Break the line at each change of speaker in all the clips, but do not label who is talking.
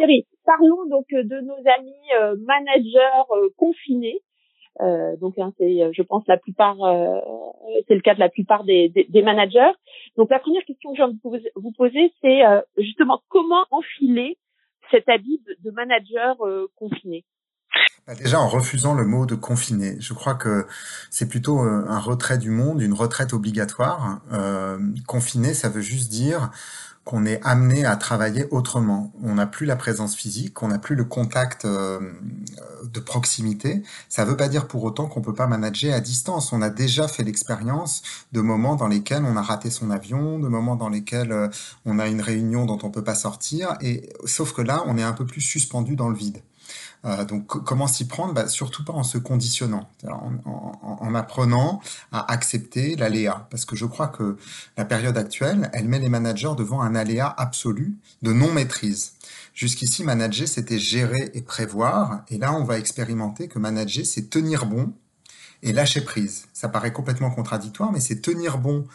Thierry, parlons donc de nos amis managers confinés. Euh, donc hein, c'est, je pense, la plupart, euh, c'est le cas de la plupart des, des, des, managers. Donc la première question que je vais vous poser, c'est euh, justement comment enfiler cet habit de, de manager confiné?
Bah déjà en refusant le mot de confiné. Je crois que c'est plutôt un retrait du monde, une retraite obligatoire. Euh, confiné, ça veut juste dire qu'on est amené à travailler autrement. On n'a plus la présence physique, on n'a plus le contact euh, de proximité. Ça ne veut pas dire pour autant qu'on peut pas manager à distance. On a déjà fait l'expérience de moments dans lesquels on a raté son avion, de moments dans lesquels euh, on a une réunion dont on peut pas sortir. Et sauf que là, on est un peu plus suspendu dans le vide. Euh, donc comment s'y prendre? Bah, Surtout pas en se conditionnant, en, en, en, apprenant à accepter l'aléa. Parce que je crois que la période actuelle, elle met les managers devant un aléa absolu de non-maîtrise. Jusqu'ici, manager, c'était gérer et prévoir. Et là, on va expérimenter que manager, c'est tenir bon et lâcher prise. Ça paraît complètement contradictoire, mais c'est tenir bon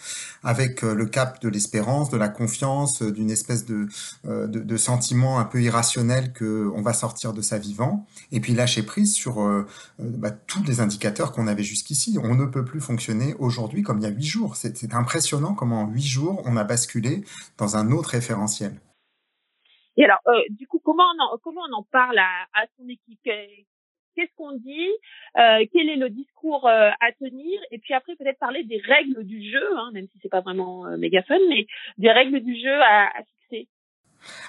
avec euh, le cap de l'espérance, de la confiance, euh, d'une espèce de, euh, de, de, sentiment un peu irrationnel que on va sortir de sa vivant, et puis lâcher prise sur bah, tous les indicateurs qu'on avait jusqu'ici. On ne peut plus fonctionner aujourd'hui comme il y a huit jours. C'est impressionnant comment en huit jours on a basculé dans un autre référentiel.
Et alors, du coup, comment on en, comment on en parle à, à son équipe? Qu'est-ce qu'on dit, euh, quel est le discours euh, à tenir, et puis après peut-être parler des règles du jeu, hein, même si c'est pas vraiment euh, mais des règles du jeu à, fixer.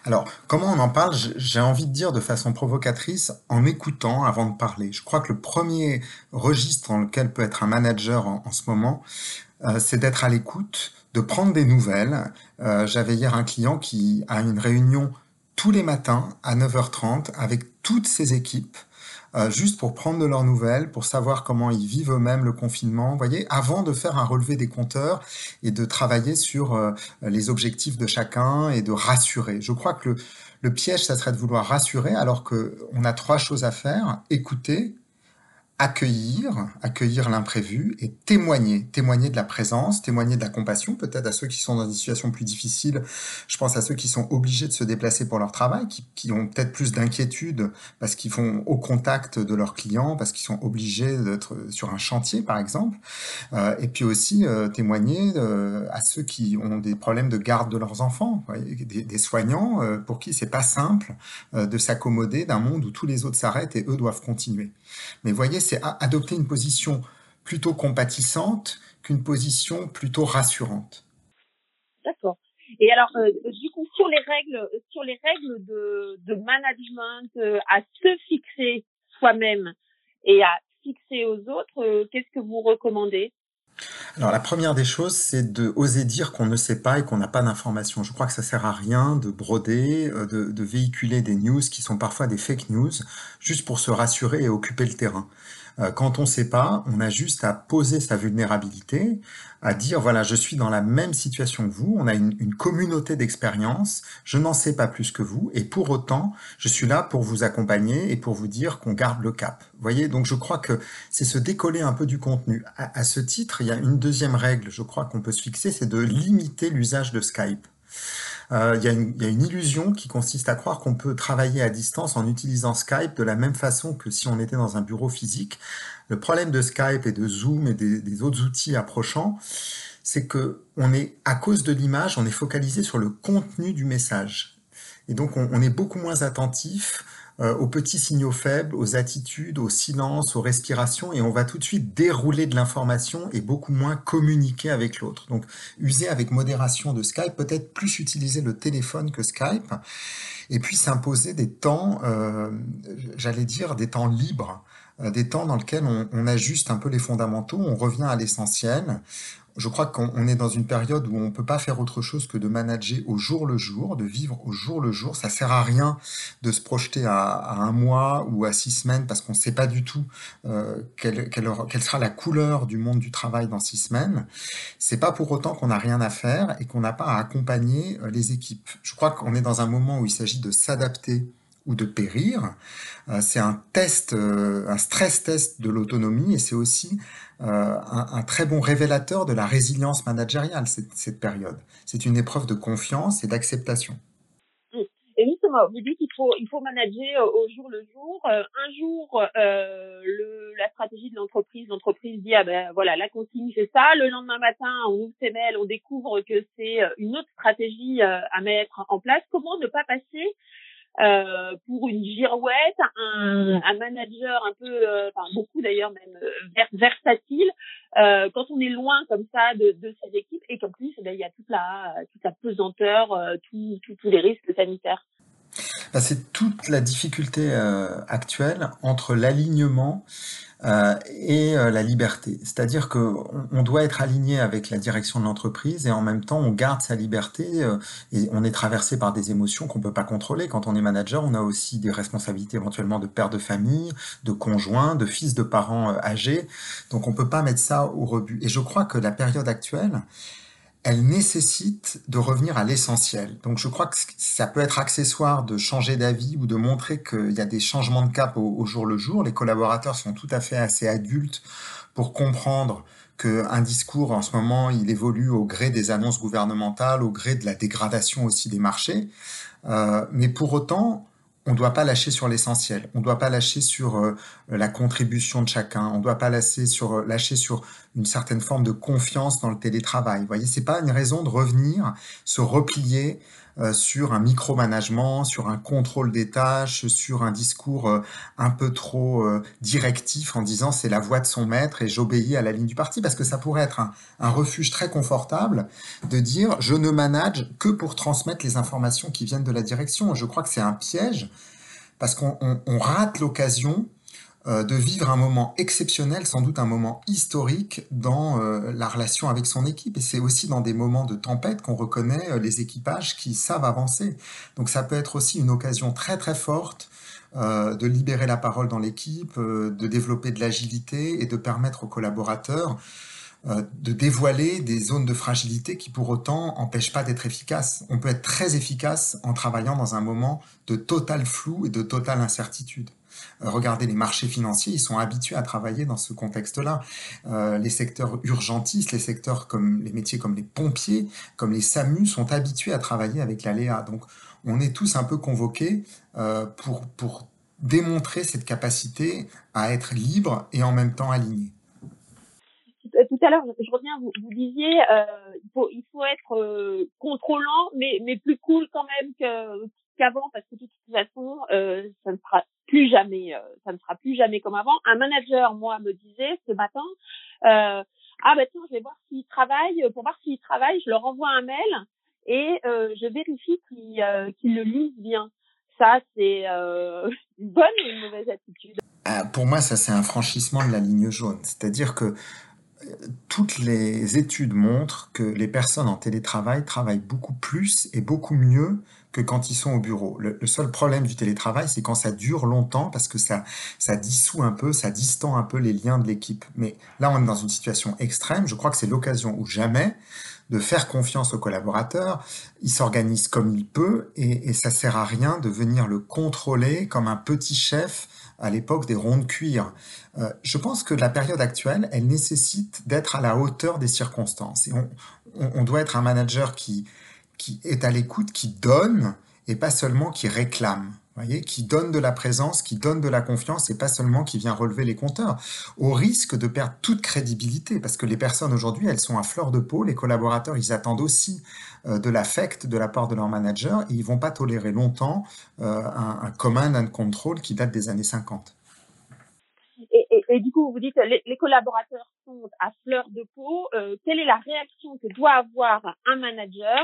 Alors, comment on en parle? J'ai envie de dire de façon provocatrice, en écoutant avant de parler. Je crois que le premier registre dans lequel peut être un manager en, ce moment, euh, c'est d'être à l'écoute, de prendre des nouvelles. J'avais hier un client qui a une réunion tous les matins à 9h30 avec toutes ses équipes euh, juste pour prendre de leurs nouvelles, pour savoir comment ils vivent eux-mêmes le confinement, vous voyez, avant de faire un relevé des compteurs et de travailler sur euh, les objectifs de chacun et de rassurer. Je crois que le, le piège, ça serait de vouloir rassurer alors qu'on a trois choses à faire, écouter, accueillir, accueillir l'imprévu et témoigner, témoigner de la présence, témoigner de la compassion, peut-être à ceux qui sont dans des situations plus difficiles. Je pense à ceux qui sont obligés de se déplacer pour leur travail, qui, qui ont peut-être plus d'inquiétude parce qu'ils font au contact de leurs clients, parce qu'ils sont obligés d'être sur un chantier, par exemple. Euh, et puis aussi euh, témoigner euh, à ceux qui ont des problèmes de garde de leurs enfants, des, des, soignants euh, pour qui c'est pas simple euh, de s'accommoder d'un monde où tous les autres s'arrêtent et eux doivent continuer. Mais voyez, c'est adopter une position plutôt compatissante qu'une position plutôt rassurante.
D'accord. Et alors, euh, du coup, sur les règles, sur les règles de, de management, euh, à se fixer soi-même et à fixer aux autres, euh, qu'est-ce que vous recommandez?
Alors la première des choses, c'est de oser dire qu'on ne sait pas et qu'on n'a pas d'informations. Je crois que ça sert à rien de broder, euh, de, de, véhiculer des news qui sont parfois des fake news, juste pour se rassurer et occuper le terrain. Euh, quand on ne sait pas, on a juste à poser sa vulnérabilité, à dire voilà, je suis dans la même situation que vous, on a une, une communauté d'expérience, je n'en sais pas plus que vous, et pour autant, je suis là pour vous accompagner et pour vous dire qu'on garde le cap. Vous voyez, donc je crois que c'est se décoller un peu du contenu. À, à ce titre, il y a une deuxième règle, je crois qu'on peut se fixer, c'est de limiter l'usage de Skype. Euh, il y, a une illusion qui consiste à croire qu'on peut travailler à distance en utilisant Skype de la même façon que si on était dans un bureau physique. Le problème de Skype et de Zoom et des, autres outils approchants, c'est que on est, à cause de l'image, on est focalisé sur le contenu du message. Et donc, on, est beaucoup moins attentif aux petits signaux faibles, aux attitudes, au silence, aux respirations, et on va tout de suite dérouler de l'information et beaucoup moins communiquer avec l'autre. Donc, user avec modération de Skype, peut-être plus utiliser le téléphone que Skype, et puis s'imposer des temps, euh, j'allais dire, des temps libres euh, des temps dans lesquels on, ajuste un peu les fondamentaux, on revient à l'essentiel, je crois qu'on est dans une période où on ne peut pas faire autre chose que de manager au jour le jour, de vivre au jour le jour. Ça sert à rien de se projeter à, un mois ou à six semaines parce qu'on ne sait pas du tout euh, quelle, quelle, quelle, sera la couleur du monde du travail dans six semaines. C'est pas pour autant qu'on n'a rien à faire et qu'on n'a pas à accompagner euh, les équipes. Je crois qu'on est dans un moment où il s'agit de s'adapter ou de périr. Euh, c'est un test, euh, un stress test de l'autonomie et c'est aussi euh, un, très bon révélateur de la résilience managériale, cette, période. C'est une épreuve de confiance et d'acceptation.
Et justement, vous dites qu'il faut il faut manager au jour le jour. un jour, la stratégie de l'entreprise, l'entreprise dit ah ben voilà la consigne c'est ça. Le lendemain matin, on ouvre ses mails, on découvre que c'est une autre stratégie à mettre en place. Comment ne pas passer euh, pour une girouette, un, un manager un peu, euh, enfin beaucoup d'ailleurs même euh, versatile, euh, quand on est loin comme ça de, de ses équipes et qu'en plus eh ben, il y a toute la toute la pesanteur, tous tous les risques sanitaires.
Bah, c'est toute la difficulté actuelle entre l'alignement euh, et euh, la liberté. C'est-à-dire qu'on on doit être aligné avec la direction de l'entreprise et en même temps on garde sa liberté euh, et on est traversé par des émotions qu'on peut pas contrôler. Quand on est manager, on a aussi des responsabilités éventuellement de père de famille, de conjoint, de fils de parents âgés. Donc on peut pas mettre ça au rebut. Et je crois que la période actuelle, elle nécessite de revenir à l'essentiel. Donc je crois que ça peut être accessoire de changer d'avis ou de montrer qu'il y a des changements de cap au, jour le jour. Les collaborateurs sont tout à fait assez adultes pour comprendre qu'un discours en ce moment, il évolue au gré des annonces gouvernementales, au gré de la dégradation aussi des marchés. Euh, mais pour autant, on ne doit pas lâcher sur l'essentiel. On ne doit pas lâcher sur euh, la contribution de chacun. On ne doit pas lâcher sur, lâcher sur une certaine forme de confiance dans le télétravail. Vous voyez, c'est pas une raison de revenir, se replier euh, sur un micromanagement, sur un contrôle des tâches, sur un discours euh, un peu trop euh, directif en disant c'est la voix de son maître et j'obéis à la ligne du parti, parce que ça pourrait être un, un, refuge très confortable de dire je ne manage que pour transmettre les informations qui viennent de la direction. Je crois que c'est un piège parce qu'on rate l'occasion de vivre un moment exceptionnel, sans doute un moment historique dans euh, la relation avec son équipe. Et c'est aussi dans des moments de tempête qu'on reconnaît euh, les équipages qui savent avancer. Donc ça peut être aussi une occasion très très forte de libérer la parole dans l'équipe, de développer de l'agilité et de permettre aux collaborateurs de dévoiler des zones de fragilité qui pour autant n'empêchent pas d'être efficaces. On peut être très efficace en travaillant dans un moment de total flou et de totale incertitude. Euh, regardez les marchés financiers, ils sont habitués à travailler dans ce contexte-là. Euh, les secteurs urgentistes, les secteurs comme les métiers comme les pompiers, comme les SAMU sont habitués à travailler avec l'aléa. Donc on est tous un peu convoqués euh, pour, pour démontrer cette capacité à être libre et en même temps aligné
tout à l'heure, je reviens, vous, disiez, euh, il, faut, il faut être contrôlant, mais, mais plus cool quand même qu'avant, parce que de toute façon, euh, ça ne sera plus jamais, euh, ça ne sera plus jamais comme avant. Un manager, moi, me disait ce matin, euh, ah bah tiens, je vais voir s'il travaille. Pour voir s'il travaille, je leur envoie un mail et euh, je vérifie qu'ils euh, le lisent bien. Ça, c'est euh, une bonne ou une mauvaise attitude?
Ah, Pour moi, ça, c'est un franchissement de la ligne jaune. C'est-à-dire que toutes les études montrent que les personnes en télétravail travaillent beaucoup plus et beaucoup mieux que quand ils sont au bureau. Le, seul problème du télétravail, c'est quand ça dure longtemps parce que ça, ça dissout un peu, ça distend un peu les liens de l'équipe. Mais là, on est dans une situation extrême. Je crois que c'est l'occasion ou jamais de faire confiance aux collaborateurs. Il s'organise comme il peut et, ça sert à rien de venir le contrôler comme un petit chef à l'époque des ronds de cuir. Euh, je pense que la période actuelle, elle nécessite d'être à la hauteur des circonstances. Et on, on doit être un manager qui, qui est à l'écoute, qui donne et pas seulement qui réclame. Voyez, qui donne de la présence, qui donne de la confiance et pas seulement qui vient relever les compteurs, au risque de perdre toute crédibilité, parce que les personnes aujourd'hui, elles sont à fleur de peau, les collaborateurs, ils attendent aussi euh, de l'affect de la part de leur manager et ils vont pas tolérer longtemps euh, un, un command and control qui date des années 50.
Et, du coup, vous dites les, les collaborateurs sont à fleur de peau. Euh, quelle est la réaction que doit avoir un manager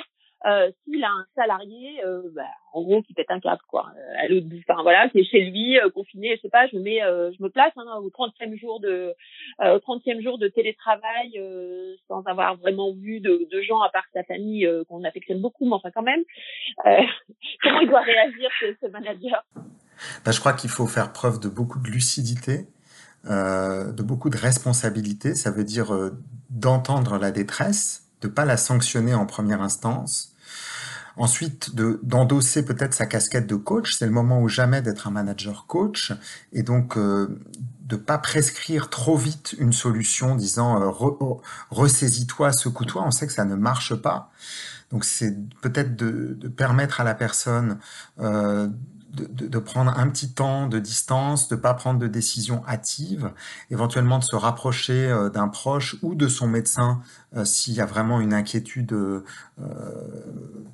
euh, s'il a un salarié, euh, bah, en gros, qui pète un câble, quoi, euh, à l'autre bout, voilà, qui est chez lui, euh, confiné, je sais pas, je me mets, je me place hein, au 30e jour de, 30e jour de télétravail, sans avoir vraiment vu de, gens à part sa famille qu'on affectionne beaucoup, mais enfin quand même, comment il doit réagir ce, manager?
Bah, je crois qu'il faut faire preuve de beaucoup de lucidité. Euh, de beaucoup de responsabilité, ça veut dire euh, d'entendre la détresse, de pas la sanctionner en première instance, Ensuite, d'endosser peut-être sa casquette de coach, c'est le moment ou jamais d'être un manager coach, et donc euh, de pas prescrire trop vite une solution, disant euh, oh, ressaisis-toi, secoue-toi. On sait que ça ne marche pas. Donc c'est peut-être de, permettre à la personne euh, de, prendre un petit temps de distance, de pas prendre de décision hâtive, éventuellement de se rapprocher euh, d'un proche ou de son médecin s'il y a vraiment une inquiétude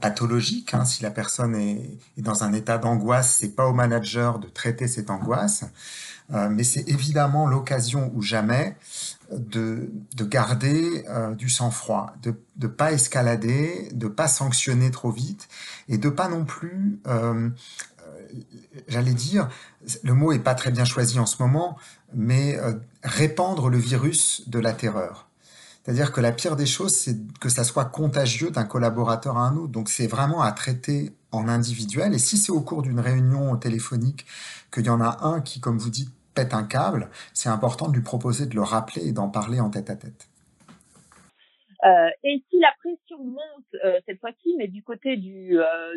pathologique. Hein, si la personne est, dans un état d'angoisse, c'est pas au manager de traiter cette angoisse, mais c'est évidemment l'occasion ou jamais de, de garder du sang-froid, de ne pas escalader, de pas sanctionner trop vite et de pas non plus j'allais dire, le mot est pas très bien choisi en ce moment, mais euh, répandre le virus de la terreur. C'est-à-dire que la pire des choses, c'est que ça soit contagieux d'un collaborateur à un autre. Donc c'est vraiment à traiter en individuel. Et si c'est au cours d'une réunion téléphonique qu'il y en a un qui, comme vous dites, pète un câble, c'est important de lui proposer de le rappeler et d'en parler en tête à tête.
Euh, et si la pression monte euh, cette fois-ci, mais du côté du,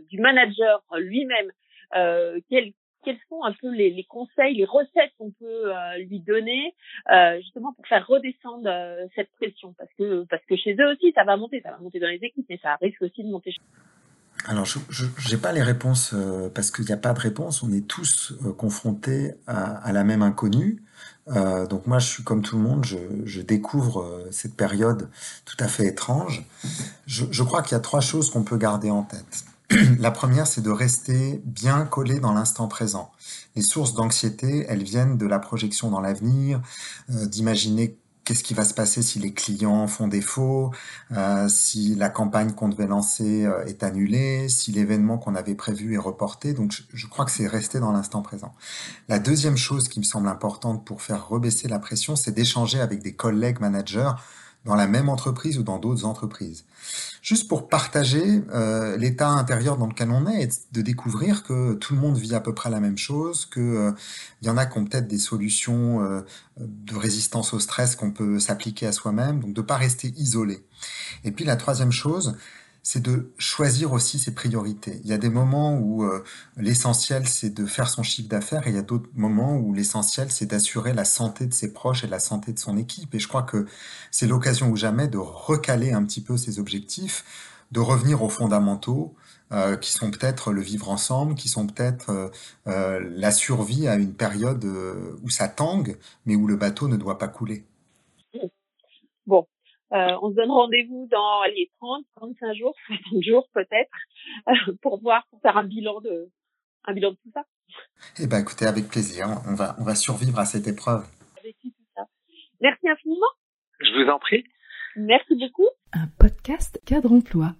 du manager lui-même, euh, quels, sont un peu les, conseils, les recettes qu'on peut euh, lui donner euh, justement pour faire redescendre euh, cette pression parce que parce que chez eux aussi ça va monter, ça va monter dans les équipes, mais ça risque aussi de monter.
Alors, je n'ai pas les réponses parce qu'il n'y a pas de réponse. On est tous confrontés à, la même inconnue. Donc moi, je suis comme tout le monde. Je, découvre cette période tout à fait étrange. Je crois qu'il y a trois choses qu'on peut garder en tête. La première, c'est de rester bien collé dans l'instant présent. Les sources d'anxiété, elles viennent de la projection dans l'avenir, euh, d'imaginer qu'est-ce qui va se passer si les clients font défaut, euh, si la campagne qu'on devait lancer euh, est annulée, si l'événement qu'on avait prévu est reporté. Donc je, je crois que c'est rester dans l'instant présent. La deuxième chose qui me semble importante pour faire rebaisser la pression, c'est d'échanger avec des collègues managers dans la même entreprise ou dans d'autres entreprises. Juste pour partager euh, l'état intérieur dans lequel on est et de découvrir que tout le monde vit à peu près la même chose, que euh, y en a qui ont peut-être des solutions euh, de résistance au stress qu'on peut s'appliquer à soi-même, donc de pas rester isolé. Et puis la troisième chose, c'est de choisir aussi ses priorités. Il y a des moments où euh, l'essentiel c'est de faire son chiffre d'affaires et il y a d'autres moments où l'essentiel c'est d'assurer la santé de ses proches et la santé de son équipe. Et je crois que c'est l'occasion ou jamais de recaler un petit peu ses objectifs, de revenir aux fondamentaux, euh, qui sont peut-être le vivre ensemble, qui sont peut-être euh, euh la survie à une période euh, où ça tangue, mais où le bateau ne doit pas couler.
Euh, on se donne rendez-vous dans les 30, 35 jours, 60 jours peut-être, euh, pour voir, pour faire un bilan de, un bilan de tout ça.
Eh ben, écoutez, avec plaisir. On va, on va survivre à cette épreuve.
Tout ça. Merci infiniment.
Je vous en prie.
Merci beaucoup.
Un podcast cadre emploi.